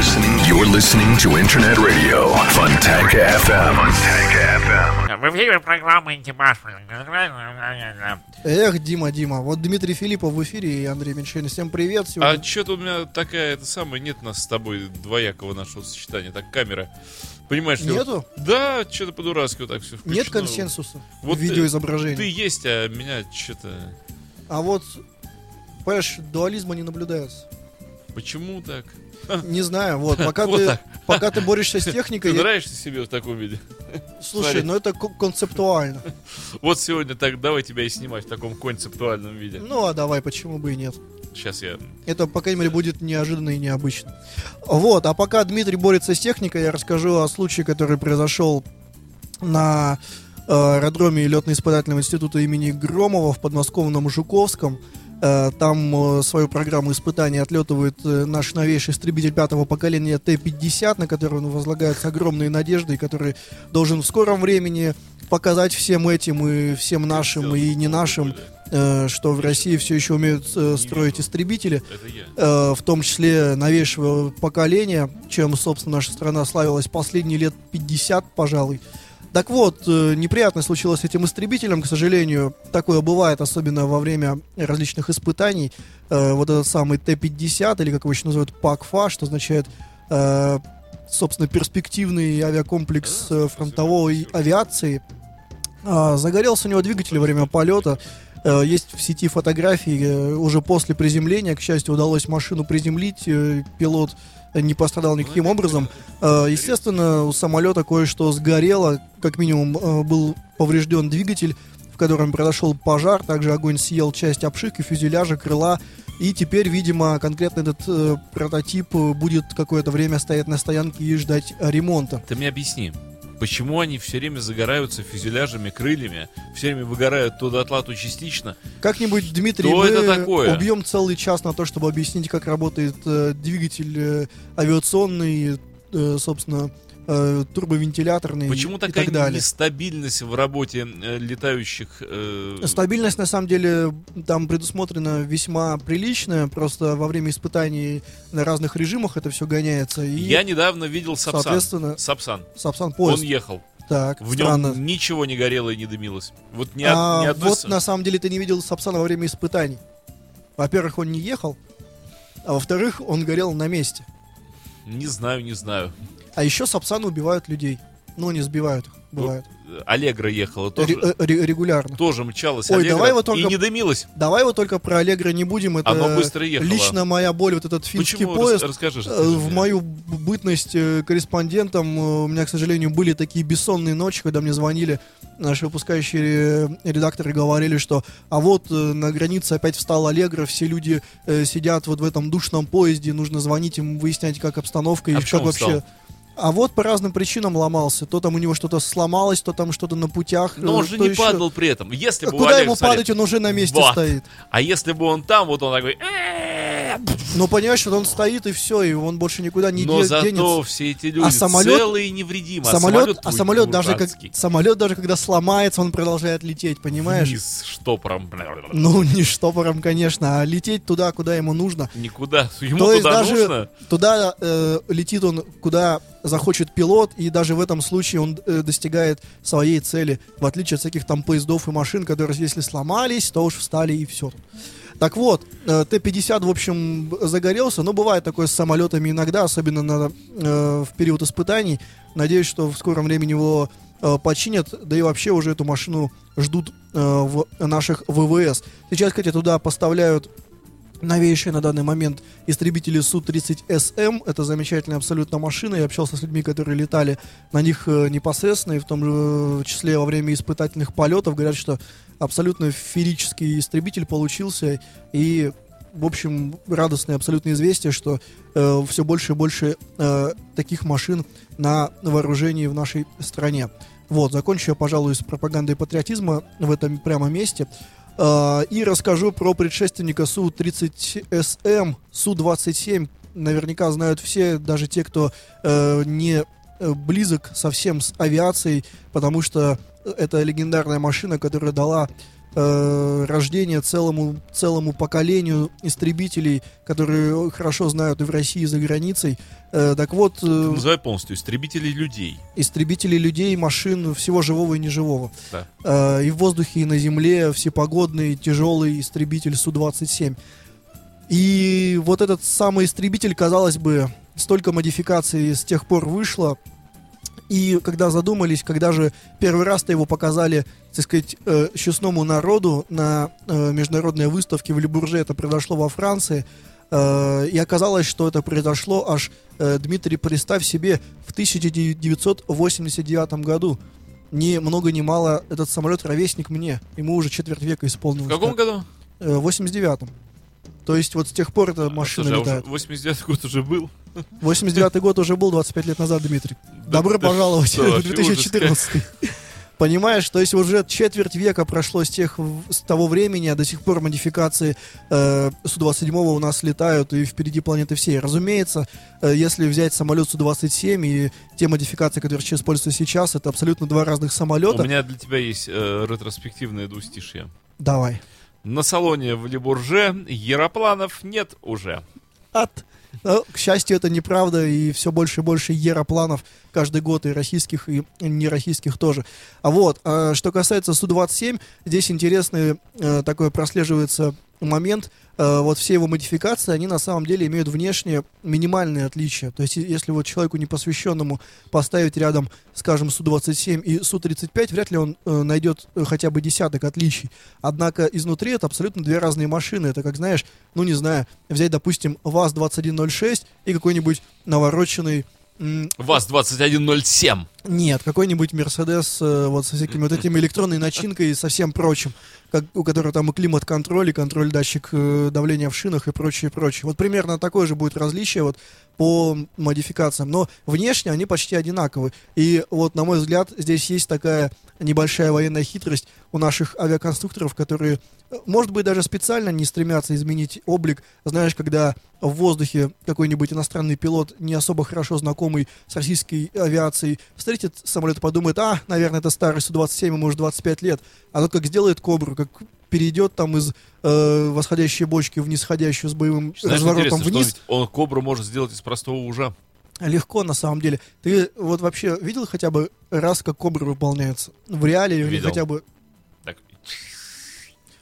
listening. You're listening to Internet Radio Fontanka FM. Fontanka FM. В эфире программа «Интимаш». Эх, Дима, Дима. Вот Дмитрий Филиппов в эфире и Андрей Меньшин. Всем привет. А Сегодня... что-то у меня такая, это самое, нет нас с тобой двоякого нашего сочетания. Так, камера. Понимаешь, что- Нету? Да, что-то по-дурацки вот так все включено. Нет консенсуса Вот в ты- видеоизображении. Ты есть, а меня что-то... А вот, понимаешь, дуализма не наблюдается. Почему так? Не знаю, вот, пока Вот ты, так. пока ты борешься с Ты техникой, я- нравишься себе в таком виде? слушай, Смотри. ну это ко- концептуально. Вот сегодня так давай тебя и снимать в таком концептуальном виде. Ну а давай, почему бы и нет. Сейчас я... Это, по крайней мере, будет неожиданно и необычно. Вот, а пока Дмитрий борется с техникой, я расскажу о случае, который произошел на э, аэродроме летно-испытательного института имени Громова в подмосковном Жуковском. Э, там э, свою программу испытаний отлетывает э, наш новейший истребитель пятого поколения Т-50, на который он огромные надежды, и который должен в скором времени показать всем этим и всем нашим и не нашим, что в России все еще умеют строить истребители в том числе новейшего поколения, чем, собственно, наша страна славилась последние лет 50, пожалуй. Так вот, э, неприятно случилось с этим истребителем, к сожалению, такое бывает, особенно во время различных испытаний. Э, вот этот самый Т-50, или как его еще называют, ПАКФА, что означает, э, собственно, перспективный авиакомплекс фронтовой авиации. А, загорелся у него двигатель во время полета. Есть в сети фотографии уже после приземления. К счастью, удалось машину приземлить. Пилот не пострадал никаким образом. Э, Естественно, у самолета кое-что сгорело. Как минимум э, был поврежден двигатель, в котором произошел пожар. Также огонь съел часть обшивки, фюзеляжа, крыла. И теперь, видимо, конкретно этот э, прототип будет какое-то время стоять на стоянке и ждать ремонта. Ты мне объясни, почему они все время загораются фюзеляжами, крыльями, все время выгорают то дотла, то частично? Как-нибудь, Дмитрий, Что мы это такое? убьем целый час на то, чтобы объяснить, как работает э, двигатель э, авиационный, э, собственно, э, турбовентиляторный Почему и такая так далее. нестабильность в работе э, летающих... э, Стабильность, на самом деле, там предусмотрена весьма приличная, просто во время испытаний на разных режимах это все гоняется. И, Я недавно видел Сапсан. соответственно, Сапсан. Сапсан поезд. Он ехал. Так, В странно. нем ничего не горело и не дымилось. Вот ни, А ни одной вот на самом деле ты не видел Сапсана во время испытаний. Во-первых, он не ехал, а во-вторых, он горел на месте. Не знаю, не знаю. А еще Сапсаны убивают людей. Ну, не сбивают их, бывает. Э, Аллегра ехала тоже. Ре- э, ре- регулярно. Тоже мчалась Ой, Аллегра давай вот только- и не дымилась. Давай вот только про Аллегро не будем. Это Оно быстро ехало. лично моя боль, вот этот финский Почему? поезд. Рас- Расскажи. Э, В мне. мою бытность э, корреспондентом у меня, к сожалению, были такие бессонные ночи, когда мне звонили наши выпускающие редакторы говорили, что а вот на границе опять встал Аллегро, все люди сидят вот в этом душном поезде, нужно звонить им, выяснять, как обстановка и А как почему он вообще. встал? А вот по разным причинам ломался. То там у него что-то сломалось, то там что-то на путях. Но э, он же то не еще. падал при этом. Если бы у Куда Олега, ему смотри, падать, он уже на месте вот. стоит. А если бы он там, вот он такой... «Э-э-э», Ну, понимаешь, вот он стоит и все, и он больше никуда не Но де- зато денется. все эти люди А самолет- целые и невредимы. А самолет, а твой самолет даже как самолет даже когда сломается, он продолжает лететь, понимаешь? Вниз штопором. Ну не штопором, конечно, а лететь туда, куда ему нужно. Никуда. Ему То есть даже нужно. туда э, летит он, куда захочет пилот, и даже в этом случае он э, достигает своей цели, в отличие от всяких там поездов и машин, которые если сломались, то уж встали и все. Так вот, э, Т-50, в общем, загорелся, но бывает такое с самолетами иногда, особенно на, э, в период испытаний. Надеюсь, что в скором времени его э, починят, да и вообще уже эту машину ждут э, в наших ВВС. Сейчас, кстати, туда поставляют новейшие на данный момент истребители Су-30СМ. Это замечательная абсолютно машина. Я общался с людьми, которые летали на них э, непосредственно, и в том же э, числе во время испытательных полетов. Говорят, что абсолютно феерический истребитель получился. И, в общем, радостное абсолютно известие, что э, все больше и больше э, таких машин на вооружении в нашей стране. Вот, закончу я, пожалуй, с пропагандой патриотизма в этом прямо месте. А, И расскажу про предшественника Су-30СМ, Су-27. Наверняка знают все, даже те, кто э, не э, близок совсем с авиацией, потому что это легендарная машина, которая дала э, рождение целому, целому поколению истребителей, которые хорошо знают и в России, и за границей. Э, так вот, э, Называй полностью истребителей людей. истребители людей, машин, всего живого и неживого. Да. Э, и в воздухе, и на земле, всепогодный, тяжелый истребитель Су-27. И вот этот самый истребитель, казалось бы, столько модификаций с тех пор вышло. И когда задумались, когда же первый раз-то его показали, так сказать, э, честному народу на э, международной выставке в Лебурже, это произошло во Франции, э, и оказалось, что это произошло аж, э, Дмитрий, представь себе, в 1989 году. Ни много ни мало этот самолет ровесник мне. Ему уже четверть века В исполнилось. каком году? Э, В 89-м. То есть вот с тех пор эта машина Слушай, а уже летает. 89 год уже был. 89 год уже был 25 лет назад, Дмитрий. Добро пожаловать в вообще 2014. Понимаешь, то есть уже четверть века прошло с тех с того времени, а до сих пор модификации э, Су-27 у нас летают и впереди планеты всей. Разумеется, э, если взять самолет Су-27 и те модификации, которые используются сейчас, это абсолютно два разных У самолета. меня для тебя есть э, ретроспективное двустишье. Давай. На салоне в Лебурже яропланов нет уже. От. Но, к счастью, это неправда, и все больше и больше еропланов каждый год, и российских, и нероссийских тоже. А вот, а что касается Су-27, здесь интересный э, такой прослеживается момент. Э, вот все его модификации, они на самом деле имеют внешне минимальные отличия. То есть, если вот человеку непосвященному поставить рядом, скажем, Су-27 и Су-35, вряд ли он э, найдет э, хотя бы десяток отличий. Однако изнутри это абсолютно две разные машины. Это, как знаешь, ну не знаю, взять, допустим, ВАЗ-2106 и какой-нибудь навороченный м, ВАЗ-2107. нет, какой-нибудь Мерседес э, вот со всякими вот этими электронной начинкой и со всем прочим, как, у которого там и климат-контроль, и контроль датчик э, давления в шинах и прочее, прочее. Вот примерно такое же будет различие вот по модификациям, но внешне они почти одинаковы. И вот, на мой взгляд, здесь есть такая небольшая военная хитрость у наших авиаконструкторов, которые, может быть, даже специально не стремятся изменить облик. Знаешь, когда в воздухе какой-нибудь иностранный пилот, не особо хорошо знакомый с российской авиацией, встретит самолет и подумает, а, наверное, это старый Су-27, ему уже 25 лет. А тот как сделает кобру, как перейдет там из э, восходящей бочки в нисходящую с боевым Знаешь, разворотом вниз. он кобру может сделать из простого ужа. Легко, на самом деле. Ты вот вообще видел хотя бы раз, как кобра выполняется? В реале или хотя бы... Так,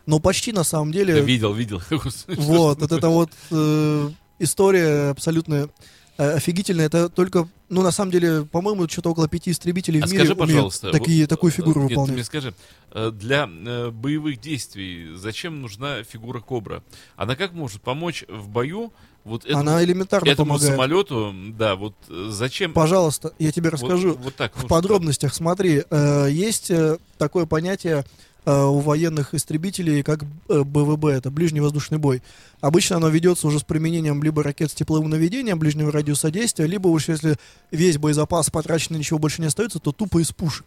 Ну, почти на самом деле. да, видел, видел. Вот, вот это вот э, история абсолютно э, офигительная. Это только, ну, на самом деле, по-моему, что-то около пяти истребителей А в мире скажи, пожалуйста, такие, вот, такую э, фигуру нет, ты выполнять. мне скажи, э, для э, боевых действий зачем нужна фигура Кобра? Она как может помочь в бою вот этому, Она элементарно этому помогает. самолету? Да, вот э, зачем? Пожалуйста, я тебе вот- расскажу. Вот, так. В ну, подробностях, смотри, э, есть э, такое понятие э, у военных истребителей, как э, БВБ, это ближний воздушный бой. Обычно оно ведется уже с применением либо ракет с тепловым наведением ближнего радиуса действия, либо уж если весь боезапас потрачен, и ничего больше не остается, то тупо из пушек.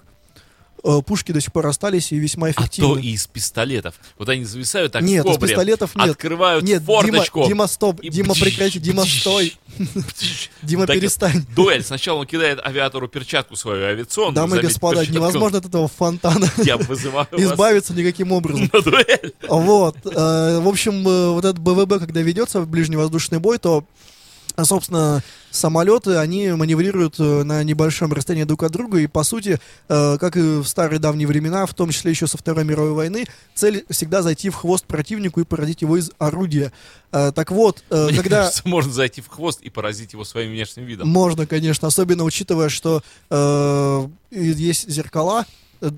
Э, Пушки до сих пор остались и весьма А эффективны. то и из пистолетов. Вот они зависают так нет, из пистолетов нет. открывают Нет, Дима, форточку. Дима, стоп, и Дима, прекрати, Дима, стой. Дима, Так, перестань. Дуэль. Сначала он кидает авиатору перчатку свою авиационную. Дамы и господа, перчатку. невозможно от этого фонтана Я вызываю вас избавиться никаким образом. на дуэль. Вот. э, В общем, э, вот этот БВБ, когда ведется в ближний воздушный бой, то, э, собственно, самолеты, они маневрируют э, на небольшом расстоянии друг от друга, и, по сути, э, как и в старые давние времена, в том числе еще со Второй мировой войны, цель всегда зайти в хвост противнику и поразить его из орудия. Э, Так вот, э, Мне когда... кажется, можно зайти в хвост и поразить его своим внешним видом. Можно, конечно, особенно учитывая, что э, есть зеркала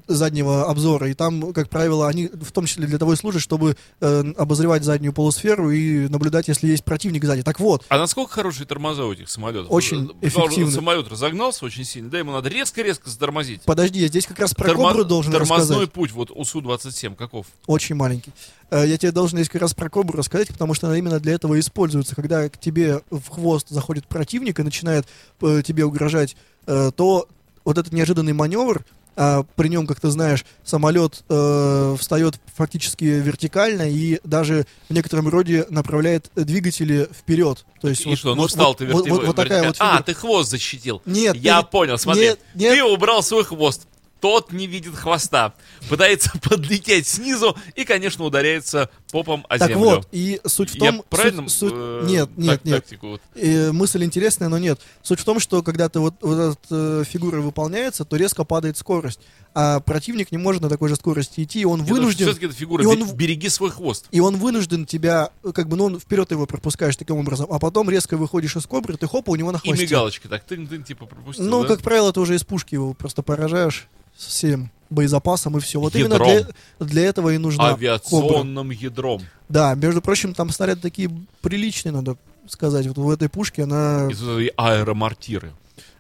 заднего обзора, и там, как правило, они в том числе для того и служат, чтобы э, обозревать заднюю полусферу и наблюдать, если есть противник сзади. Так вот, А насколько хорошие тормоза у этих самолетов? Очень эффективны. Самолет разогнался очень сильно, да, ему надо резко-резко затормозить. подожди, я здесь как раз про Тормо- Кобру должен Тормозной рассказать. путь вот у Су-27 каков? Очень маленький. Э, Я тебе должен здесь как раз про Кобру рассказать, потому что она именно для этого используется. Когда к тебе в хвост заходит противник и начинает э, тебе угрожать, э, то вот этот неожиданный маневр а при нем, как ты знаешь, самолет э, встает фактически вертикально и даже в некотором роде направляет двигатели вперед. То есть И вот- что, ну вот- встал ты вот, верти- вот- вот такая вот вертикально. А, ты хвост защитил. Нет, Я нет, понял, смотри. нет, нет. Ты убрал свой хвост. Тот не видит хвоста. Пытается подлететь снизу и, конечно, ударяется попом о Так землю. вот, и суть в Я том... правильно суть- суть- э, нет, так- нет, нет. тактику вот- Э, мысль интересная, но нет. Суть в том, что когда ты вот, вот эта э, фигура выполняется, то резко падает скорость. А противник не может на такой же скорости идти, и он вынужден... Все-таки это фигура. и он Береги свой хвост. И он вынужден тебя, э, как бы, ну, он вперед его пропускаешь таким образом, а потом резко выходишь из кобры, ты хоп, у него на И хвосте. мигалочки так тын-тын, типа пропустил, Ну, да? как правило, ты уже из пушки его просто поражаешь всем боезапасом и все. Вот именно Ядром. для, для этого и нужна кобра. Авиационным ядром. Да, между прочим, там снаряды такие приличные, надо сказать. Вот в этой пушке она, И и аэромортиры.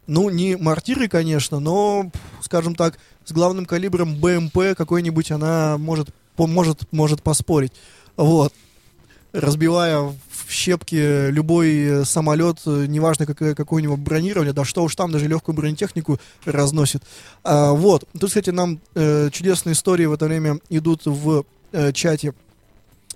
ну, не мортиры, конечно, но, скажем так, с главным калибром БМП какой-нибудь она может, по- может, может поспорить. Вот. Разбивая в щепки любой самолет, неважно какое, какое у него бронирование, да что уж там, даже легкую бронетехнику разносит. А, вот. Тут, кстати, нам э, чудесные истории в это время идут в э, чате.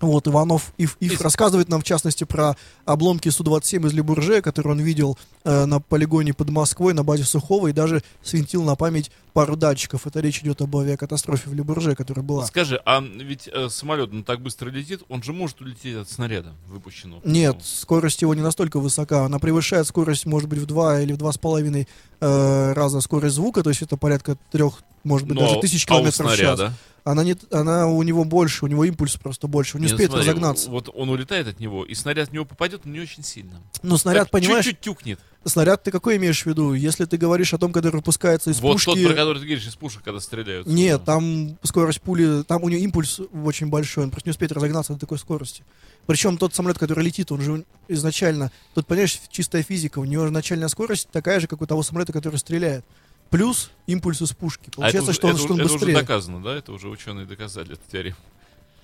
Вот, Иванов Ив, Ив Из- рассказывает нам, в частности, про обломки Су-27 из Лебурже, которые он видел э, на полигоне под Москвой, на базе Сухого, и даже свинтил на память пару датчиков. Это речь идет об авиакатастрофе в Лебурже, которая была. Скажи, а ведь э, самолет ну, так быстро летит, он же может улететь от снаряда выпущенного? Нет, скорость его не настолько высока. Она превышает скорость, может быть, в два или в два с половиной э, раза скорость звука, то есть это порядка трех, может быть, Ну, даже а- тысяч а у километров в час. Она, не, она у него больше, у него импульс просто больше, он не Не, ну успеет смотри, разогнаться. Вот он улетает от него, и снаряд в него попадет, но не очень сильно. Но снаряд, Так понимаешь, Чуть-чуть тюкнет. снаряд ты какой имеешь в виду? Если ты говоришь о том, который выпускается из вот пушки... тот, про который ты говоришь, из пушек, когда стреляют. Нет, там скорость пули, там у него импульс очень большой, он просто не успеет разогнаться на такой скорости. Причем тот самолет, который летит, он же изначально, тут, понимаешь, чистая физика, у него начальная скорость такая же, как у того самолета, который стреляет. Плюс импульс из пушки. А это Получается, что он, это что он уже- это уже быстрее. доказано, да? Это уже ученые доказали эту теорему.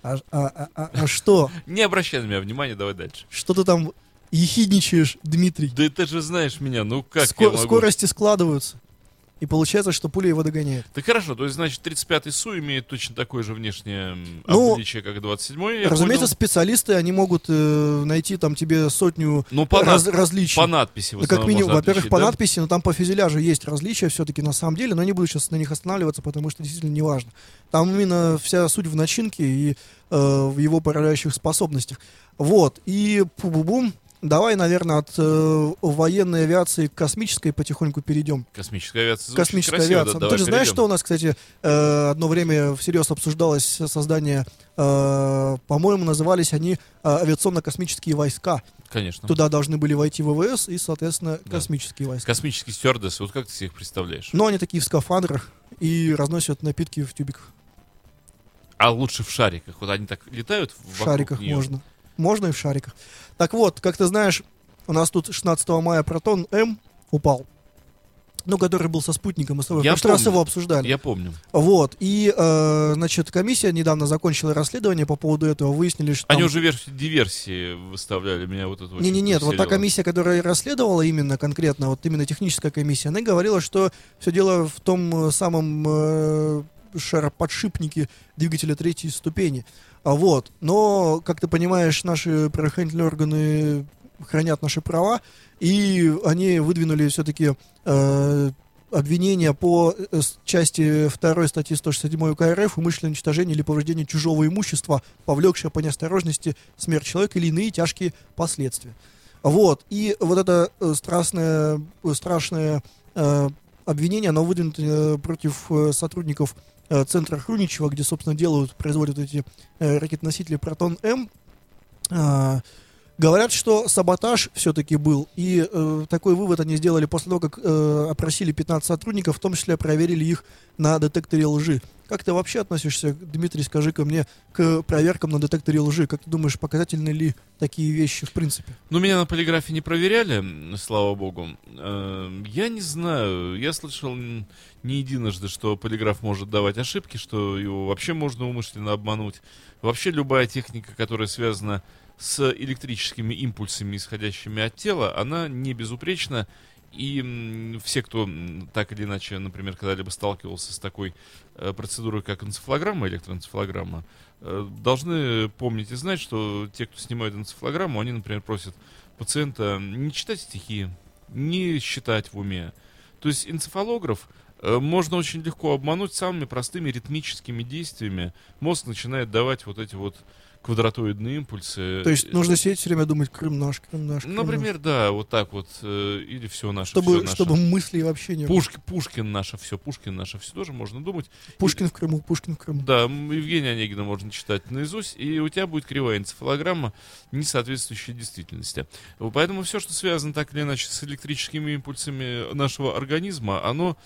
А, а- а- а- а что? Не обращай на меня внимания, давай дальше. Что ты там ехидничаешь, Дмитрий? Да ты же знаешь меня, ну как Ско- я могу? скорости складываются. И получается, что пуля его догоняет. Так хорошо, то есть, значит, 35-й СУ имеет точно такое же внешнее Ну, обличие, как и 27-й, я Разумеется, понял. специалисты, они могут э, найти там тебе сотню Ну, по, раз- над- различий. по надписи в Ну, как минимум, во-первых, отличить, по да? надписи, но там по фюзеляжу есть различия все-таки на самом деле, но не буду сейчас на них останавливаться, потому что действительно не важно. Там именно вся суть в начинке и э, в его поражающих способностях. Вот, и пу-бу-бум, давай, наверное, от э, военной авиации к космической потихоньку перейдем. Космическая авиация Космическая красиво, авиация. да, Ну, ты же знаешь, что у нас, кстати, э, одно время всерьез обсуждалось создание, э, по-моему, назывались они э, авиационно-космические войска. Конечно. Туда должны были войти ВВС и, соответственно, Да. космические войска. Космические стюардессы, вот как ты себе их представляешь? Но они такие в скафандрах и разносят напитки в тюбиках. А лучше в шариках. Вот они так летают В шариках неё. можно. Можно и в шариках. Так вот, как ты знаешь, у нас тут 16 мая Протон М упал. Ну, который был со спутником, мы с тобой в Я прошлый раз помню. его обсуждали. Я помню. Вот, и, э, значит, комиссия недавно закончила расследование по поводу этого, выяснили, что Они там- уже версию диверсии выставляли, меня вот это Не, не, нет, вот та комиссия, которая расследовала именно конкретно, вот именно техническая комиссия, она говорила, что все дело в том э, самом э, шароподшипнике двигателя третьей ступени. А вот, но, как ты понимаешь, наши правоохранительные органы хранят наши права, и они выдвинули все-таки обвинения по э, части 2 статьи 167 УК РФ умышленное уничтожение или повреждение чужого имущества, повлекшее по неосторожности смерть человека или иные тяжкие последствия. Вот. И вот это э, страстное, э, страшное э, обвинение, оно выдвинуто э, против э, сотрудников э, центра Хруничева, где, собственно, делают, производят эти э, ракетоносители Протон-М. Говорят, что саботаж все-таки был, и э, такой вывод они сделали после того, как э, опросили 15 сотрудников, в том числе проверили их на детекторе лжи. Как ты вообще относишься, Дмитрий, скажи-ка мне, к проверкам на детекторе лжи? Как ты думаешь, показательны ли такие вещи в принципе? Ну, меня на полиграфе не проверяли, слава богу. Э, Я не знаю. Я слышал не единожды, что полиграф может давать ошибки, что его вообще можно умышленно обмануть. Вообще любая техника, которая связана с электрическими импульсами, исходящими от тела, она не безупречна. И все, кто так или иначе, например, когда-либо сталкивался с такой э, процедурой, как энцефалограмма, электроэнцефалограмма, э, должны помнить и знать, что те, кто снимают энцефалограмму, они, например, просят пациента не читать стихи, не считать в уме. То есть энцефалограф э, можно очень легко обмануть самыми простыми ритмическими действиями. Мозг начинает давать вот эти вот квадратоидные импульсы. То есть нужно сидеть все время думать Крым наш, Крым наш. Крым Например, да, вот так вот. э, или все наш. наше, чтобы, всё наше. чтобы мыслей вообще не. Пушки, Пушкин наше все, Пушкин наше все тоже можно думать. Пушкин в Крыму, Пушкин в Крыму. Да, Евгения Онегина можно читать наизусть, и у тебя будет кривая энцефалограмма, не соответствующая действительности. Поэтому все, что связано так или иначе с электрическими импульсами нашего организма, оно,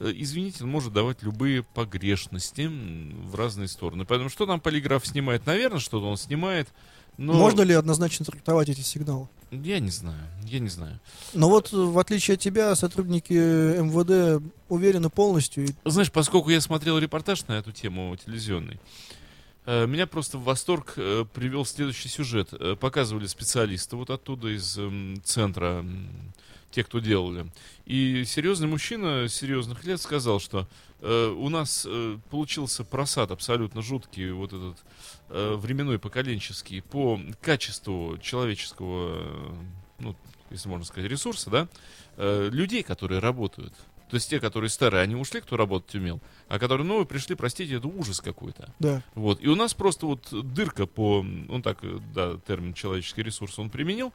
э, извините, может давать любые погрешности в разные стороны. Поэтому что там полиграф снимает? Наверное, что-то он снимает. Но Можно ли однозначно трактовать эти сигналы? Я не знаю, я не знаю. Но вот, э, в отличие от тебя, сотрудники МВД уверены полностью. Знаешь, поскольку я смотрел репортаж на эту тему телевизионный, э, меня просто в восторг э, привел следующий сюжет. Показывали специалисты вот оттуда из эм, центра, те, кто делали. И серьезный мужчина серьезных лет сказал, что у нас получился просад абсолютно жуткий, вот этот э, временной поколенческий, по качеству человеческого, э, ну, если можно сказать, ресурса, да, э, людей, которые работают. То есть те, которые старые, они ушли, кто работать умел, а которые новые пришли, простите, это ужас какой-то. Да. Вот. И у нас просто вот дырка по, он так, э, да, термин человеческий ресурс он применил.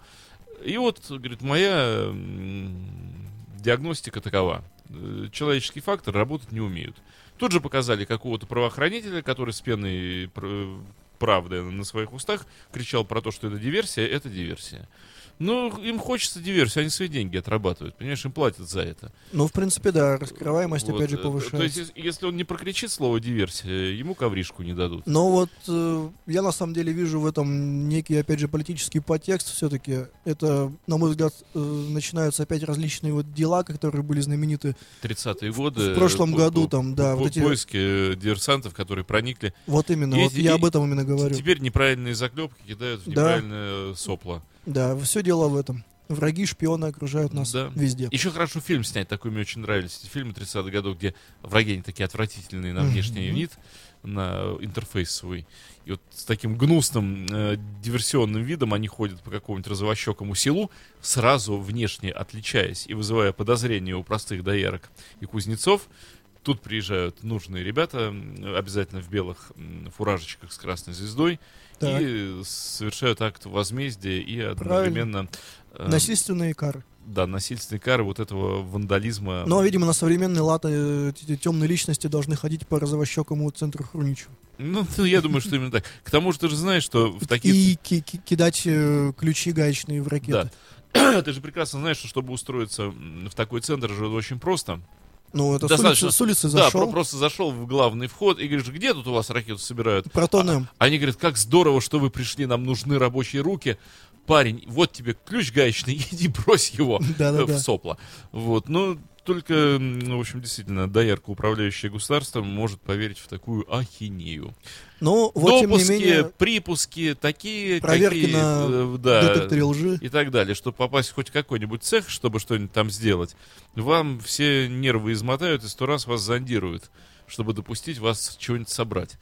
И вот, говорит, моя диагностика такова. Э, Человеческий фактор работать не умеют. Тут же показали какого-то правоохранителя, который с пеной пр- правды на своих устах кричал про то, что это диверсия, это диверсия. Ну, им хочется диверсию, они свои деньги отрабатывают, понимаешь, им платят за это. Ну, в принципе, да, раскрываемость Вот, опять же э, повышается. То есть, ес- если он не прокричит слово диверсия, ему ковришку не дадут. Но вот э, я на самом деле вижу в этом некий, опять же, политический подтекст все-таки. Это, на мой взгляд, э, начинаются опять различные вот дела, которые были знамениты 30-е годы. в прошлом по- году, по- там, да, по- вот эти, поиски диверсантов, которые проникли. вот именно, И вот эти- я и- об этом именно говорю. Теперь неправильные заклепки кидают в Да. неправильное сопло. Да, все дело в этом. Враги, шпионы окружают нас Да. везде. Еще хорошо фильм снять, такой мне очень нравились эти фильмы 30-х годов, где враги они такие отвратительные на внешний вид, на интерфейс свой. И вот с таким гнусным э, диверсионным видом они ходят по какому-нибудь розовощекому селу, сразу внешне отличаясь и вызывая подозрения у простых доярок и кузнецов. Тут приезжают нужные ребята, обязательно в белых фуражечках с красной звездой, Так. и совершают акт возмездия и одновременно... э, Насильственные кары. да, насильственные кары вот этого вандализма. Но, видимо, на современной латы темные личности должны ходить по розовощекому центру Хруничу. Ну, ну, я думаю, что именно так. К тому же ты же знаешь, что в таких... И ки- ки- кидать э, ключи гаечные в ракеты. Да. Ты же прекрасно знаешь, что чтобы устроиться в такой центр же очень просто. Ну, это с Достаточно- улицы, с улицы Да, зашел. про- просто зашел в главный вход и говоришь, где тут у вас ракету собирают? Протон А-. Они говорят, как здорово, что вы пришли, нам нужны рабочие руки. Парень, вот тебе ключ гаечный, иди брось его в сопло. Вот, ну, только, ну, в общем, действительно, доярка, управляющая государством, может поверить в такую ахинею. Но, вот, тем не Допуски, менее, припуски, такие, проверки какие, на э, да, детекторе лжи. и так далее, чтобы попасть в хоть какой-нибудь цех, чтобы что-нибудь там сделать, вам все нервы измотают и сто раз вас зондируют, чтобы допустить вас чего-нибудь собрать.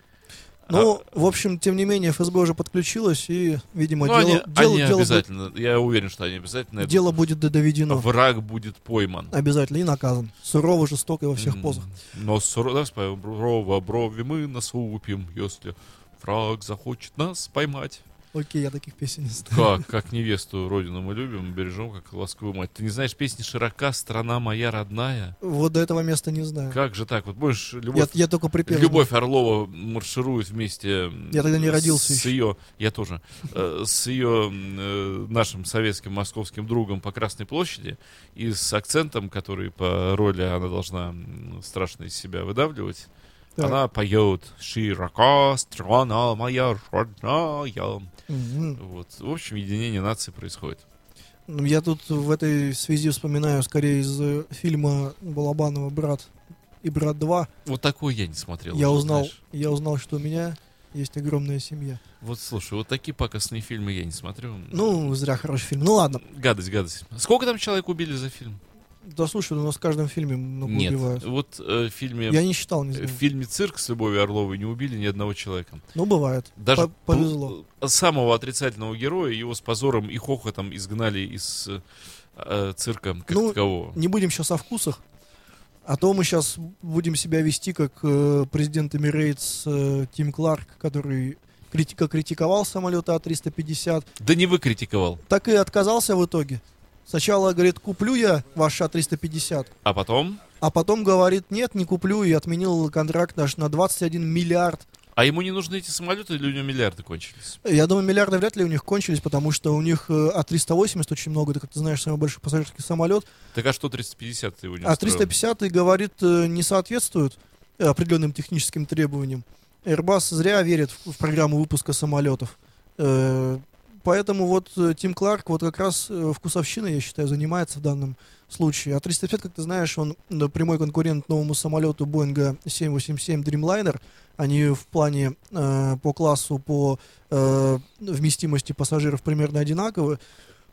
Ну, в общем, тем не менее, ФСБ уже подключилась, и, видимо, Ну, дело, они, дело, они дело, будет, обязательно, я уверен, что они обязательно, дело будет доведено. враг будет пойман. Обязательно и наказан. Сурово, жестоко и во всех М, позах. Но сурово сурово брови мы насупим, если враг захочет нас поймать. Окей, я таких песен не знаю. Как, как невесту родину мы любим, бережем, как ласковую мать. Ты не знаешь песни «Широка страна моя родная»? Вот до этого места не знаю. Как же так? Вот Я, Любовь, я только припев. Любовь Орлова марширует вместе Я тогда не родился с еще. ее, я тоже, э, с ее э, нашим советским московским другом по Красной площади и с акцентом, который по роли она должна страшно из себя выдавливать. Так. Она поет «Широка страна моя родная». Мгм. Вот. В общем, единение нации происходит. Ну, Я тут в этой связи вспоминаю скорее из э, фильма Балабанова «Брат» и «Брат 2». Вот такой я не смотрел. Я узнал, знаешь. я узнал, что у меня есть огромная семья. Вот слушай, вот такие пакостные фильмы я не смотрю. Ну, зря хороший фильм. Ну ладно. Гадость, гадость. Сколько там человек убили за фильм? Да слушай, у нас в каждом фильме много Нет. убивают. Вот э, в фильме... Я не считал, не э, знаю. В фильме «Цирк» с Любовью Орловой не убили ни одного человека. Ну, бывает. Даже По- повезло. пл- самого отрицательного героя его с позором и хохотом изгнали из э, э, цирка как Ну, такового. Не будем сейчас о вкусах. А то мы сейчас будем себя вести как э, президент Emirates э, Тим Кларк, который критика критиковал самолеты А-350, Да не вы критиковал. так и отказался в итоге. Сначала говорит, куплю я ваш А-350, А потом... а потом говорит, нет, не куплю, и отменил контракт даже на 21 миллиард. А ему не нужны эти самолеты или у него миллиарды кончились? Я думаю, миллиарды вряд ли у них кончились, потому что у них э, А-380 очень много, ты как ты знаешь, самый большой пассажирский самолет. Так а что 350 ты его не А устроил? 350 говорит, э, не соответствует э, определенным техническим требованиям. Airbus зря верит в, в программу выпуска самолетов. Э, Поэтому вот э, Тим Кларк вот как раз э, вкусовщиной, я считаю, занимается в данном случае. А 350, как ты знаешь, он прямой конкурент новому самолету Boeing 787 Dreamliner. Они в плане э, по классу, по э, вместимости пассажиров примерно одинаковы.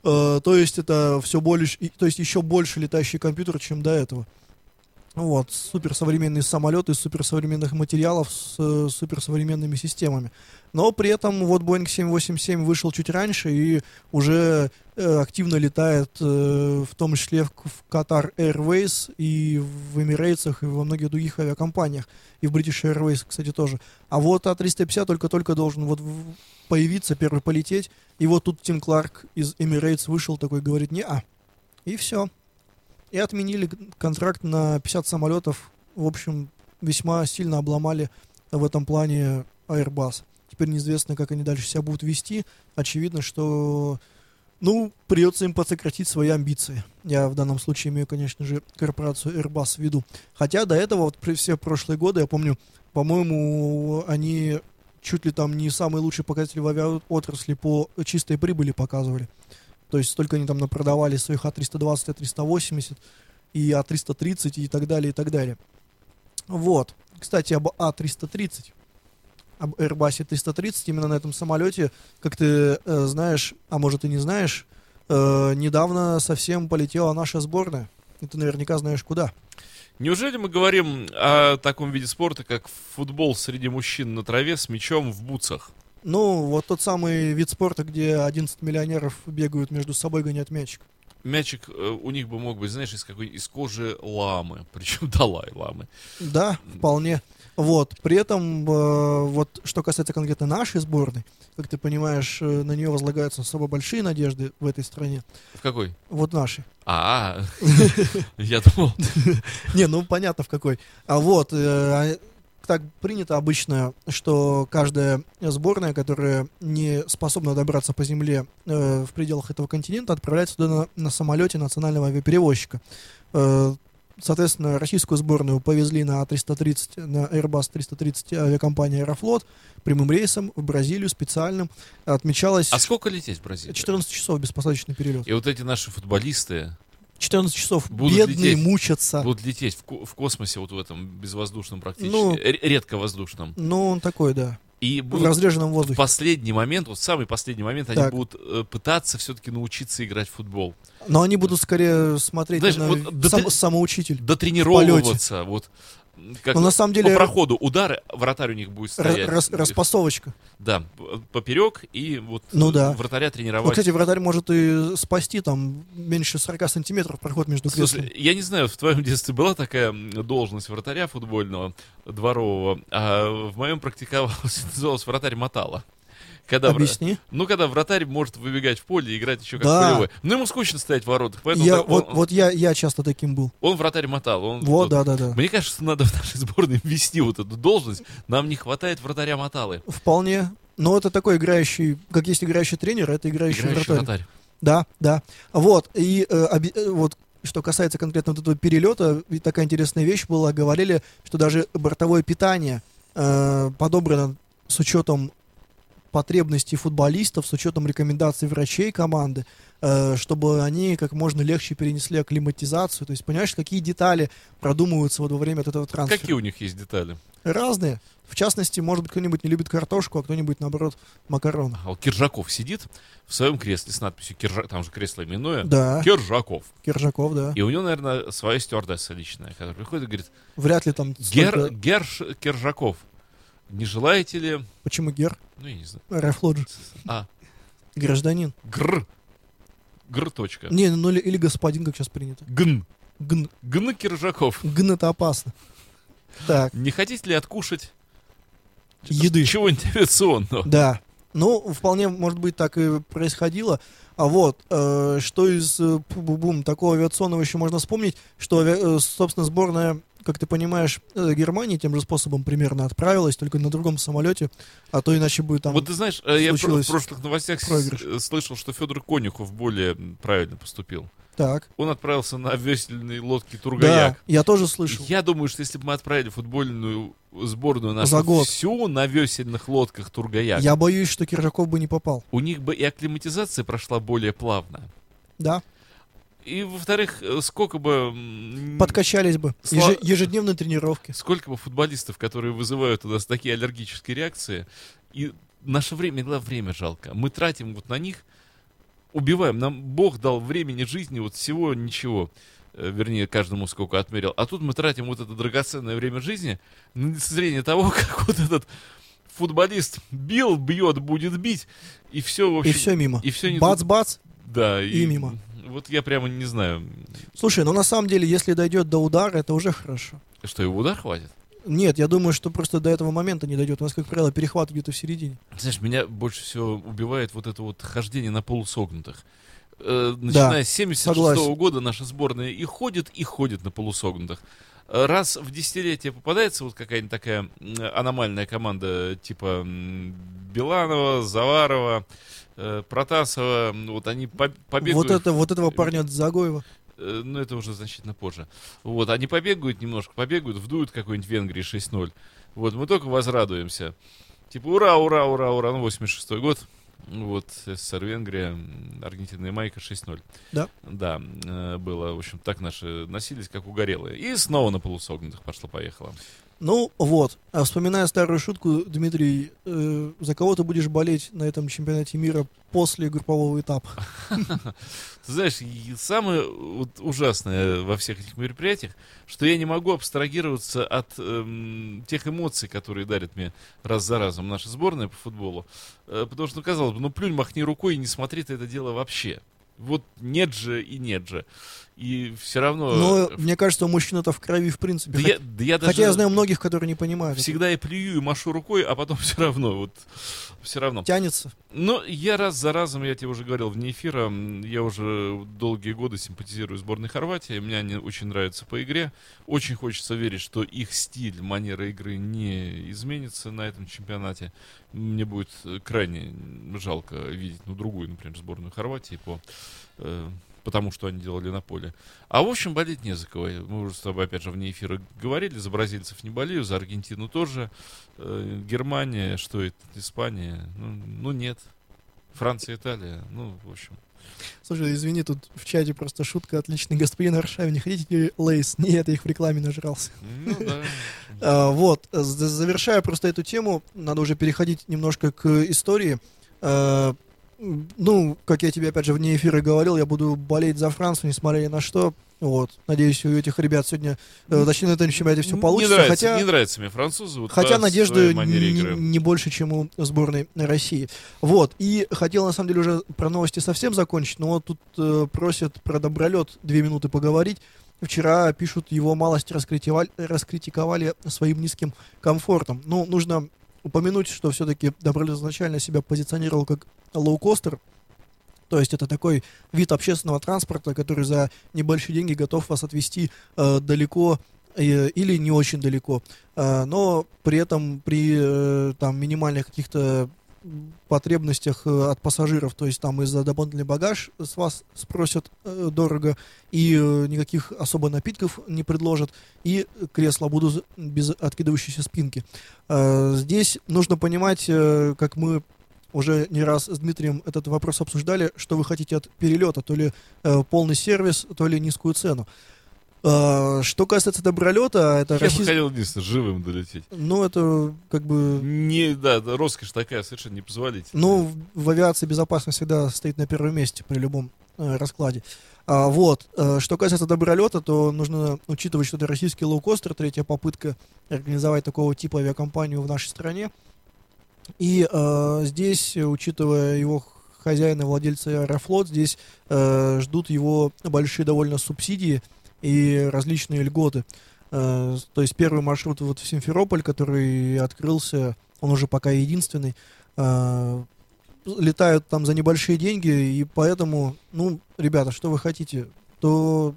Э, то есть это все больше, то есть еще больше летающий компьютер, чем до этого. Вот, суперсовременные самолеты из суперсовременных материалов с э, суперсовременными системами. Но при этом вот Boeing 787 вышел чуть раньше и уже э, активно летает, э, в том числе в, в Qatar Airways и в Emirates и во многих других авиакомпаниях. И в British Airways, кстати, тоже. А вот А350 только-только должен вот появиться, первый полететь. И вот тут Тим Кларк из Emirates вышел такой, говорит, не а. И все. И отменили контракт на 50 самолетов. В общем, весьма сильно обломали в этом плане Airbus. Теперь неизвестно, как они дальше себя будут вести. Очевидно, что ну, придется им подсократить свои амбиции. Я в данном случае имею, конечно же, корпорацию Airbus в виду. Хотя до этого, вот при все прошлые годы, я помню, по-моему, они чуть ли там не самые лучшие показатели в авиаотрасли по чистой прибыли показывали. То есть столько они там напродавали своих А320, А380 и А330 и так далее, и так далее. Вот. Кстати, об А330. Об Airbus 330, именно на этом самолете, как ты э, знаешь, а может и не знаешь, э, недавно совсем полетела наша сборная. И ты наверняка знаешь куда. Неужели мы говорим о таком виде спорта, как футбол среди мужчин на траве с мячом в бутсах? Ну, вот тот самый вид спорта, где 11 миллионеров бегают между собой, гонять мячик. Мячик э, у них бы мог быть, знаешь, из какой из кожи ламы, причем Далай-ламы. Да, вполне. Вот. При этом, э, вот что касается конкретно нашей сборной, как ты понимаешь, э, на нее возлагаются особо большие надежды в этой стране. В какой? Вот наши. А, я думал. Не, ну понятно в какой. А вот, а, так принято обычно, что каждая сборная, которая не способна добраться по земле э, в пределах этого континента, отправляется туда на, на самолете национального авиаперевозчика. Э, Соответственно, российскую сборную повезли на А330, на Airbus 330 авиакомпании Аэрофлот прямым рейсом в Бразилию специальным. Отмечалось А сколько лететь в Бразилию? 14 часов беспосадочный перелет. И вот эти наши футболисты 14 часов Будут бедные лететь. мучатся. будут лететь в, в космосе вот в этом безвоздушном практически, Ну, р- редко воздушном. Ну, он такой, да. И В будут разреженном в воздухе. последний момент, вот в самый последний момент, они Так. будут э, пытаться все-таки научиться играть в футбол. Но они будут скорее смотреть Знаешь, на вот сам- ты- самоучитель. Дотренировываться, вот как Но на самом деле по проходу удары, вратарь у них будет стоять. рас- распасовочка. Да, поперек и вот Ну да. вратаря Ну, тренировать. кстати, вратарь может и спасти там меньше 40 сантиметров проход между Слушай, креслами. я не знаю, в твоем детстве была такая должность вратаря футбольного, дворового, а в моем практиковалась, называлась вратарь мотала. Когда вра- Объясни. Ну, когда вратарь может выбегать в поле и играть еще как Да. полевой. Ну, ему скучно стоять в воротах, поэтому Я, так вот, он, вот я, я часто таким был. он вратарь мотал. Он, Вот, да, да, да. Мне кажется, надо в нашей сборной ввести вот эту должность. Нам не хватает вратаря моталы. Вполне. Но это такой играющий, как есть играющий тренер, это играющий, Играющий вратарь. вратарь. Да, да. Вот, и э, оби- э, вот что касается конкретно вот этого перелета, ведь такая интересная вещь была, говорили, что даже бортовое питание э, подобрано с учетом потребностей футболистов, с учетом рекомендаций врачей команды, э, чтобы они как можно легче перенесли акклиматизацию. То есть, понимаешь, какие детали продумываются вот во время вот этого трансфера? Какие у них есть детали? Разные. В частности, может быть, кто-нибудь не любит картошку, а кто-нибудь, наоборот, макароны. А вот Киржаков сидит в своем кресле с надписью Киржа... там же кресло именное. Да. Киржаков. Киржаков, да. И у него, наверное, своя стюардесса личная, которая приходит и говорит, Вряд ли там Гер... столько- Герш Киржаков, не желаете ли... Почему гер? Ну, я не знаю. Рафлоджи. А, Гражданин. гр. Гр. Точка. Не, ну или, или господин, как сейчас принято. Гн. Гн. Гн Киржаков. Гн это опасно. Так, Не хотите ли откушать еды. чего-нибудь авиационного? Да. Ну, вполне, может быть, так и происходило. А вот, э, что из э, бум такого авиационного еще можно вспомнить, что, э, собственно, сборная, как ты понимаешь, э, Германии тем же способом примерно отправилась, только на другом самолете, а то иначе будет там... Вот ты знаешь, э, я в прошлых новостях проигрыш. э, слышал, что Федор Конюхов более правильно поступил. Так. Он отправился на весельной лодке Да, Тургаяк. я тоже слышал. Я думаю, что если бы мы отправили футбольную сборную нашу За год. всю на весельных лодках Тургаяк, Я боюсь, что Киржаков бы не попал. у них бы и акклиматизация прошла более плавно. Да, И, во-вторых, э, сколько бы... подкачались бы. Сла- Еже- ежедневные тренировки. Сколько бы футболистов, которые вызывают у нас такие аллергические реакции, и наше время, главное, время жалко. Мы тратим вот на них, убиваем. Нам Бог дал времени жизни, вот всего ничего. Э, Вернее, каждому сколько отмерил. А тут мы тратим вот это драгоценное время жизни на зрение того, как вот этот футболист бил, бьет, будет бить, и все, в общем... И все мимо. И все не Бац-бац. Да, и мимо. Вот я прямо не знаю, Слушай, ну на самом деле, если дойдет до удара, это уже хорошо. что его удар хватит. Нет, я думаю, что просто до этого момента не дойдет. У нас, как правило, перехват где-то в середине. Знаешь, меня больше всего убивает вот это вот хождение на полусогнутых. Э, начиная с 76 согласен. года наша сборная и ходит, и ходит на полусогнутых. Э, Раз в десятилетие попадается вот какая-нибудь такая аномальная команда типа м, Биланова, Заварова, э, Протасова, м, вот они по- побегают. Вот, это, вот этого парня от Загоева. Э, ну это уже значительно позже. Вот, они побегают немножко, побегают, вдуют какой-нибудь Венгрии 6-0. Вот, мы только возрадуемся. Типа, ура, ура, ура, ура, ну, 86-й год. Вот, СССР, Венгрия, Аргентина и Майка 6-0. Да. Да, э, было, в общем, так наши носились, как угорелые. И снова на полусогнутых пошло-поехало. Ну вот, а вспоминая старую шутку, Дмитрий, э, за кого ты будешь болеть на этом чемпионате мира после группового этапа? Ты знаешь, самое ужасное во всех этих мероприятиях, что я не могу абстрагироваться от эм, тех эмоций, которые дарит мне раз за разом наша сборная по футболу. Э, потому что, ну, казалось бы, ну плюнь, махни рукой и не смотри ты это дело вообще. Вот нет же и нет же. И все равно... Но мне кажется, у мужчин это в крови в принципе. да, Хотя, я, да я даже хотя я знаю многих, которые не понимают. это. всегда и плюю, и машу рукой, а потом все равно, вот, все равно. Тянется. Ну, я раз за разом, я тебе уже говорил вне эфира, я уже долгие годы симпатизирую сборной Хорватии. Мне они очень нравятся по игре. Очень хочется верить, что их стиль, манера игры не изменится на этом чемпионате. Мне будет э, крайне жалко видеть, ну, другую, например, сборную Хорватии по э, потому что они делали на поле. А в общем, болеть не за кого. Мы уже с тобой, опять же, вне эфира говорили, за бразильцев не болею, за Аргентину тоже. Э, Германия, что это, Испания, ну, ну нет. Франция, Италия, ну, в общем. Слушай, извини, тут в чате просто шутка отличный. Господин Аршавин, не хотите ли лейс? Нет, я их в рекламе нажрался. Ну да. А, вот, завершая просто эту тему, надо уже переходить немножко к истории. Ну, как я тебе опять же вне эфира говорил, я буду болеть за Францию, несмотря ни на что. Вот, надеюсь, у этих ребят сегодня, э, точнее, на этом чемпионате все получится. не, нравится, хотя... не нравится мне французы. Вот Хотя надежды не, не больше, чем у сборной России. Вот. И хотел, на самом деле, уже про новости совсем закончить, но вот тут э, просят про добролет две минуты поговорить. Вчера, пишут, его малость раскритиковали своим низким комфортом. Ну, нужно упомянуть, что все-таки добролет изначально себя позиционировал как лоукостер, то есть это такой вид общественного транспорта, который за небольшие деньги готов вас отвезти э, далеко э, или не очень далеко. Э, но при этом при э, там минимальных каких-то потребностях э, от пассажиров, то есть там и за дополнительный багаж с вас спросят э, дорого, и э, никаких особо напитков не предложат, и кресла будут без откидывающейся спинки. Здесь нужно понимать, как мы уже не раз с Дмитрием этот вопрос обсуждали, что вы хотите от перелета, то ли э, полный сервис, то ли низкую цену. А, Что касается добролета, это Я бы российский... хотел единственное живым долететь. Ну, это как бы... Не, да, роскошь такая совершенно непозволительная. Ну, в авиации безопасность всегда стоит на первом месте при любом э, раскладе. А, вот. э, Что касается добролета, то нужно учитывать, что это российский лоукостер, третья попытка организовать такого типа авиакомпанию в нашей стране. И э, здесь, учитывая его хозяина, владельца Аэрофлот, здесь э, ждут его большие довольно субсидии и различные льготы. Э, то есть первый маршрут вот в Симферополь, который открылся, он уже пока единственный, э, летают там за небольшие деньги, и поэтому, ну, ребята, что вы хотите, то,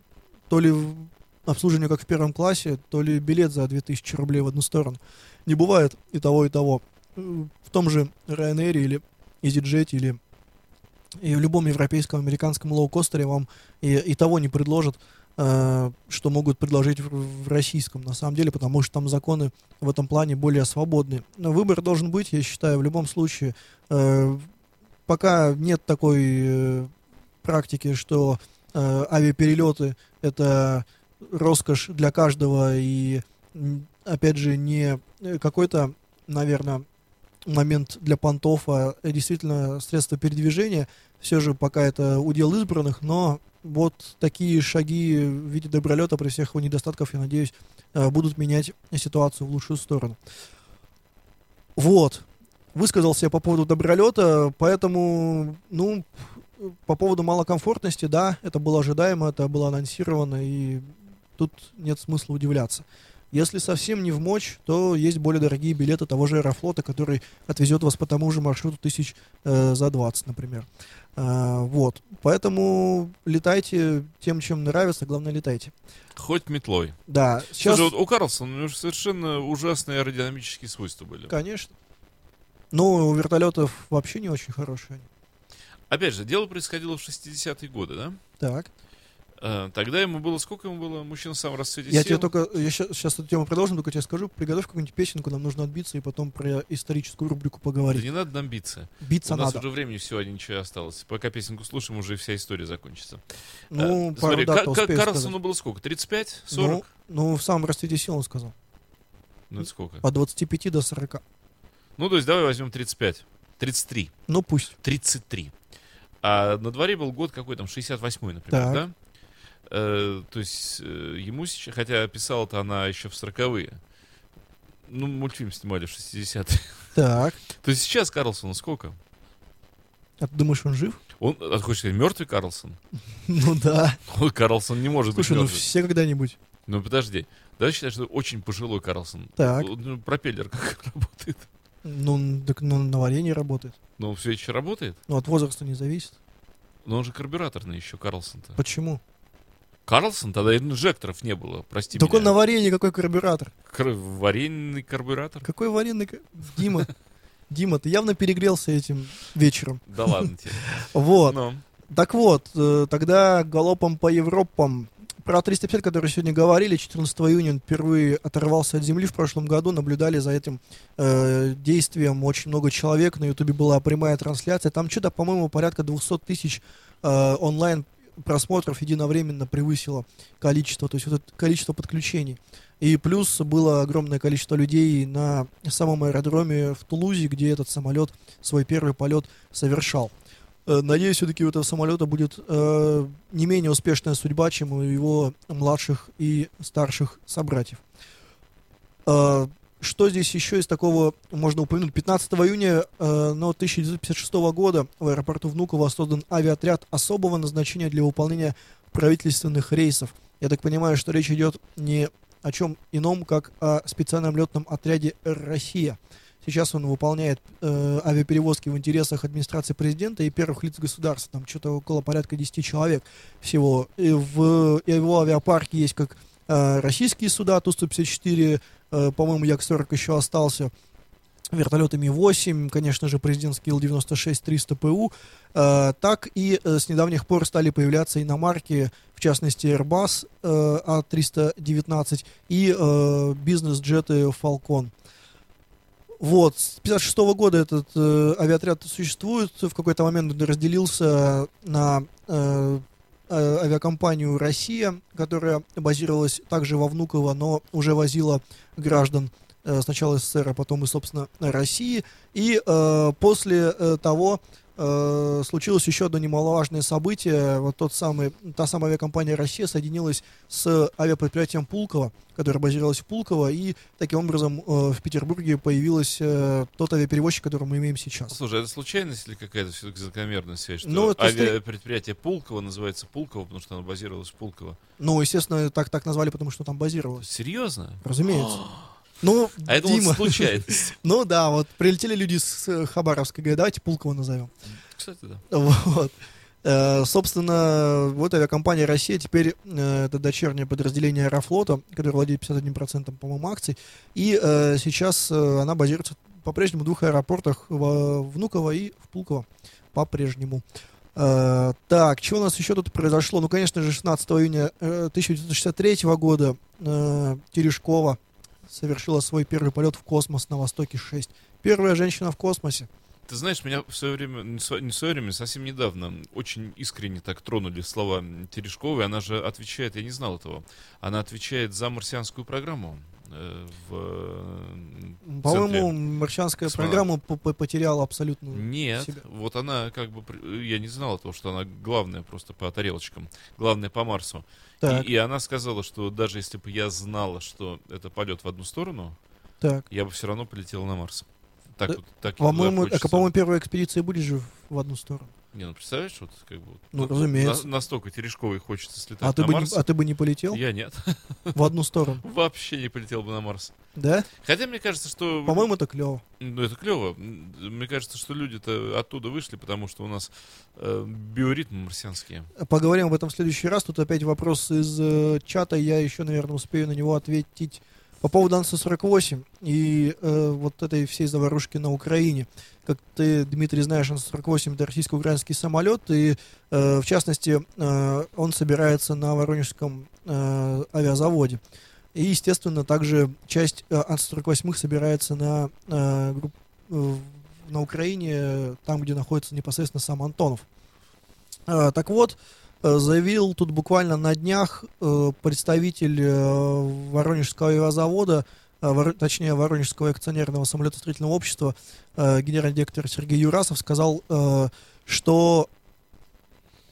то ли обслуживание как в первом классе, то ли билет за 2000 рублей в одну сторону. Не бывает и того, и того. Э, В том же Ryanair или EasyJet или и в любом европейском, американском лоукостере вам и, и того не предложат, э, что могут предложить в, российском, на самом деле, потому что там законы в этом плане более свободны. Но выбор должен быть, я считаю, в любом случае. Э, пока нет такой э, практики, что авиаперелеты это роскошь для каждого и, опять же, не какой-то, наверное, момент для понтов, а действительно средство передвижения. Все же пока это удел избранных, но вот такие шаги в виде добролета при всех его недостатках, я надеюсь, э, будут менять ситуацию в лучшую сторону. Вот. Высказался я по поводу добролета, поэтому, ну, по поводу малокомфортности, да, это было ожидаемо, это было анонсировано, и тут нет смысла удивляться. Если совсем не в мочь, то есть более дорогие билеты того же Аэрофлота, который отвезет вас по тому же маршруту тысяч э, за 20, например. А, вот. Поэтому летайте тем, чем нравится, главное летайте. Хоть метлой. Да, сейчас... Слушай, вот у Карлсона у него совершенно ужасные аэродинамические свойства были. Конечно. Ну, у вертолетов вообще не очень хорошие. Опять же, дело происходило в 60-е годы, да? Так. Э, Тогда ему было, сколько ему было? Мужчина в самом расцвете Я сил. тебе только, я сейчас, эту тему продолжим, только тебе скажу, приготовь какую-нибудь песенку, нам нужно отбиться и потом про историческую рубрику Да поговорить. не надо нам биться. Биться У нас надо. уже времени всего ничего осталось. Пока песенку слушаем, уже вся история закончится. Ну, пару Смотри, дат Ка- Ка- успею Карлсону сказать. было сколько? 35? 40? Ну, ну, в самом расцвете сил он сказал. Ну, это сколько? От 25 до 40. Ну, то есть давай возьмем 35. 33. Ну, пусть. 33. А на дворе был год какой там, 68-й, например, Так. да? Э, то есть э, ему сейчас, хотя писала-то она еще в 40-е. Ну, мультфильм снимали в 60-е. Так. То есть сейчас Карлсону сколько? А ты думаешь, он жив? Он, а ты хочешь сказать, мертвый Карлсон? Ну да. Карлсон не может Слушай, быть ну мертвым. все когда-нибудь. Ну, подожди. Давай считать, что очень пожилой Карлсон. Так. Ну, пропеллер как работает? Ну, так ну, на варенье работает. Ну, все еще работает. Ну, от возраста не зависит. Но он же карбюраторный еще, Карлсон-то. Почему? Карлсон? Тогда инжекторов не было, прости Так он на меня. варенье какой карбюратор? Кар- Варенный карбюратор? Какой вареный... ка- Дима, Дима, ты явно перегрелся этим вечером. Да ладно тебе. Вот. Ну, Так вот, э, тогда галопом по Европам. Про 350, который сегодня говорили, 14 июня он впервые оторвался от земли в прошлом году. Наблюдали за этим э, действием очень много человек. На Ютубе была прямая трансляция. Там что-то, по-моему, порядка 200 тысяч э, онлайн просмотров единовременно превысило количество, то есть вот это количество подключений. И плюс было огромное количество людей на самом аэродроме в Тулузе, где этот самолет свой первый полет совершал. Э, Надеюсь, все-таки у этого самолета будет э, не менее успешная судьба, чем у его младших и старших собратьев. Э, что здесь еще из такого можно упомянуть? 15 июня э, ну, 1956 года в аэропорту Внуково создан авиаотряд особого назначения для выполнения правительственных рейсов. Я так понимаю, что речь идет не о чем ином, как о специальном летном отряде «Россия». Сейчас он выполняет э, авиаперевозки в интересах администрации президента и первых лиц государства. Там что-то около порядка 10 человек всего. И в и в его авиапарке есть как э, российские суда, Ту-154, э, по-моему, Як-40 еще остался, вертолеты Ми-8, конечно же, президентский Ил-96-300 ПУ, э, так и э, с недавних пор стали появляться иномарки, в частности Airbus э, А319 и э, бизнес-джеты Falcon. Вот, с 56 года этот э, авиаотряд существует, в какой-то момент он разделился на э, э, авиакомпанию «Россия», которая базировалась также во Внуково, но уже возила граждан э, сначала СССР, а потом и, собственно, России. И э, после э, того э, случилось еще одно немаловажное событие. Вот тот самый, та самая авиакомпания «Россия» соединилась с авиапредприятием Пулково, которое базировалось в Пулково, и таким образом э, в Петербурге появился э, тот авиаперевозчик, который мы имеем сейчас. Слушай, это случайность или какая-то все-таки закономерная связь, что Ну, авиапредприятие Пулково называется Пулково, потому что оно базировалось в Пулково? Ну, естественно, так, так назвали, потому что там базировалось. Серьезно? Разумеется. Ну, А это вот Дима. случайность. Ну да, вот прилетели люди с э, Хабаровска, говорят, давайте Пулково назовем. Кстати, да. Вот. Э, Собственно, вот авиакомпания «Россия» теперь э, это дочернее подразделение «Аэрофлота», которое владеет 51%, по-моему, акций. И э, сейчас она базируется по-прежнему в двух аэропортах, в Внуково и в Пулково по-прежнему. Так, что у нас еще тут произошло? Ну, конечно же, 16 июня э, 1963 года Терешкова совершила свой первый полет в космос на Востоке-6. Первая женщина в космосе. Ты знаешь, меня в свое время, не в свое, время, совсем недавно очень искренне так тронули слова Терешковой. Она же отвечает, я не знал этого, она отвечает за марсианскую программу в э, По-моему, марсианская космонавт. программа по- по- потеряла абсолютно Нет, себя. вот она как бы, при- я не знал того, что она главная просто по тарелочкам, главная по Марсу. Так, И, и она сказала, что даже если бы я знала, что это полет в одну сторону, так. я бы все равно полетел на Марс. Так Да, вот, так По-моему, а, по-моему, первая экспедиция будет же в одну сторону. Не, ну представляешь, вот как бы... Ну, тут разумеется. на- настолько Терешковой хочется слетать А ты, на бы не, Марс. а ты бы не полетел Я нет. в одну сторону? Вообще не полетел бы на Марс. Да? Хотя мне кажется, что... По-моему, это клево. Ну, это клево. Мне кажется, что люди-то оттуда вышли, потому что у нас э, биоритмы марсианские. Поговорим об этом в следующий раз. Тут опять вопрос из э, чата. Я еще, наверное, успею на него ответить по поводу Анса-48 и э, вот этой всей заварушки на Украине. Как ты, Дмитрий, знаешь, Анса-48 это российско-украинский самолет, и э, в частности э, он собирается на Воронежском э, авиазаводе. И, естественно, также часть э, Анса-48 собирается на, э, групп- э, на Украине, э, там, где находится непосредственно сам Антонов. А, так вот, э, заявил тут буквально на днях э, представитель э, Воронежского авиазавода, э, точнее Воронежского акционерного самолетостроительного общества, э, генеральный директор Сергей Юрасов сказал, э, что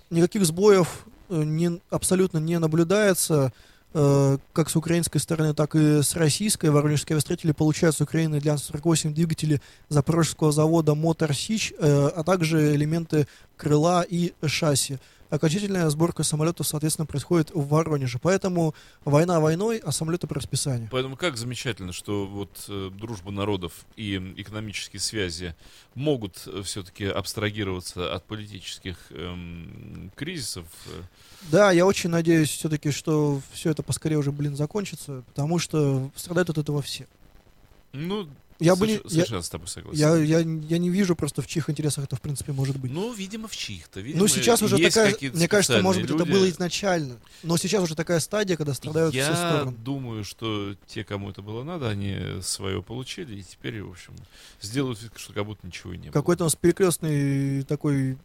никаких сбоев э, не, абсолютно не наблюдается, э, как с украинской стороны, так и с российской. Воронежские авиастроители получают с Украины для Ан-48 двигатели запорожского завода Мотор Сич, э, а также элементы крыла и шасси. Окончательная сборка самолетов, соответственно, происходит в Воронеже. Поэтому война войной, а самолеты по расписанию. Поэтому как замечательно, что вот э, дружба народов и экономические связи могут все-таки абстрагироваться от политических эм, кризисов. э. Да, я очень надеюсь все-таки, что все это поскорее уже, блин, закончится, потому что страдают от этого все. Ну, Я бы не, соверш- я, совершенно с тобой согласен. я, я, я не вижу просто в чьих интересах это в принципе может быть. Ну, видимо, в чьих-то. Видимо, Ну, сейчас уже такая, мне кажется, может быть, специальные это было люди. изначально. Но сейчас уже такая стадия, когда страдают все Я стороны. думаю, что те, кому это было надо, они свое получили, и теперь, в общем, сделают вид, что как будто ничего и не было. Какой-то у нас перекрестный такой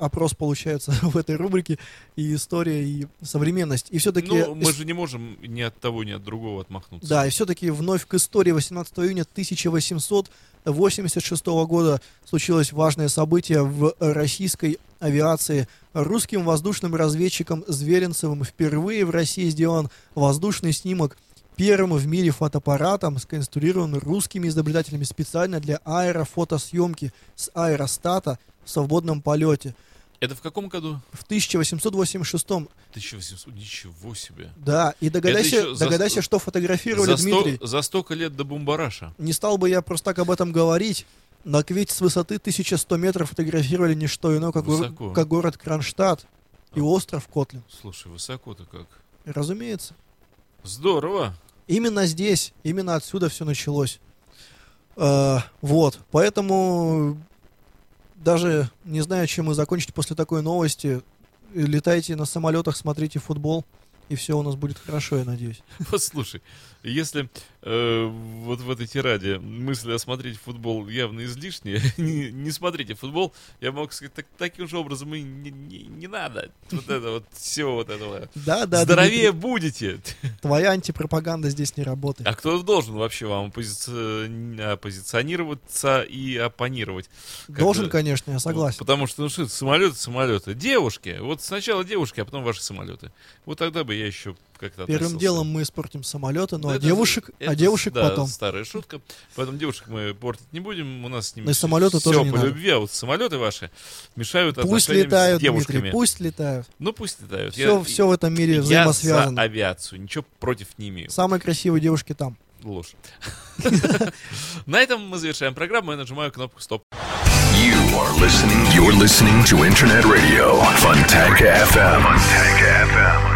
опрос получается в этой рубрике и история, и современность. И все-таки... Ну, мы же не можем ни от того, ни от другого отмахнуться. Да, и все-таки вновь к истории 18 июня 1886 года случилось важное событие в российской авиации. Русским воздушным разведчиком Зверинцевым впервые в России сделан воздушный снимок первым в мире фотоаппаратом, сконструирован русскими изобретателями специально для аэрофотосъемки с аэростата в свободном полете. Это в каком году? В 1886 1800. Ничего себе. да, и догадайся, еще за- догадайся, что фотографировали За, сто- Дмитрий. за столько лет до Бумбараша. Не стал бы я просто так об этом говорить, но ведь с высоты 1100 метров фотографировали не что иное, как, Высоко. как город Кронштадт и остров Котлин. Слушай, высоко-то как. Разумеется. Здорово. Именно здесь, именно отсюда все началось. Э, вот, поэтому даже не знаю, чем мы закончить после такой новости. Летайте на самолетах, смотрите футбол, и все у нас будет хорошо, я надеюсь. Послушай, если э, вот в этой тираде мысли о смотреть футбол явно излишние. не, не смотрите футбол. Я мог сказать, так, таким же образом и не, не, не надо. Вот это вот всего вот этого. Да, да, Здоровее Дмитрий, будете. твоя антипропаганда здесь не работает. А кто должен вообще вам оппози- оппозиционироваться и оппонировать? Как Должен, конечно, я согласен. Потому что, ну что самолеты, самолеты. Девушки. Вот сначала девушки, а потом ваши самолеты. Вот тогда бы я еще как-то Первым относился. делом мы испортим самолеты, ну а Это- девушек, это, а девушек да, потом. старая шутка. Поэтому девушек мы портить не будем. У нас с ними Но и самолеты все тоже не по надо. любви, а вот самолеты ваши мешают Пусть летают, с девушками. Дмитрий, пусть летают. Ну пусть летают. Все, Я- все в этом мире я взаимосвязано. за авиацию, ничего против не имею. Самые красивые девушки там. Ложь. На этом мы завершаем программу. Я нажимаю кнопку стоп. You are listening. You're listening to Internet Radio Fontanka FM. Fontanka FM.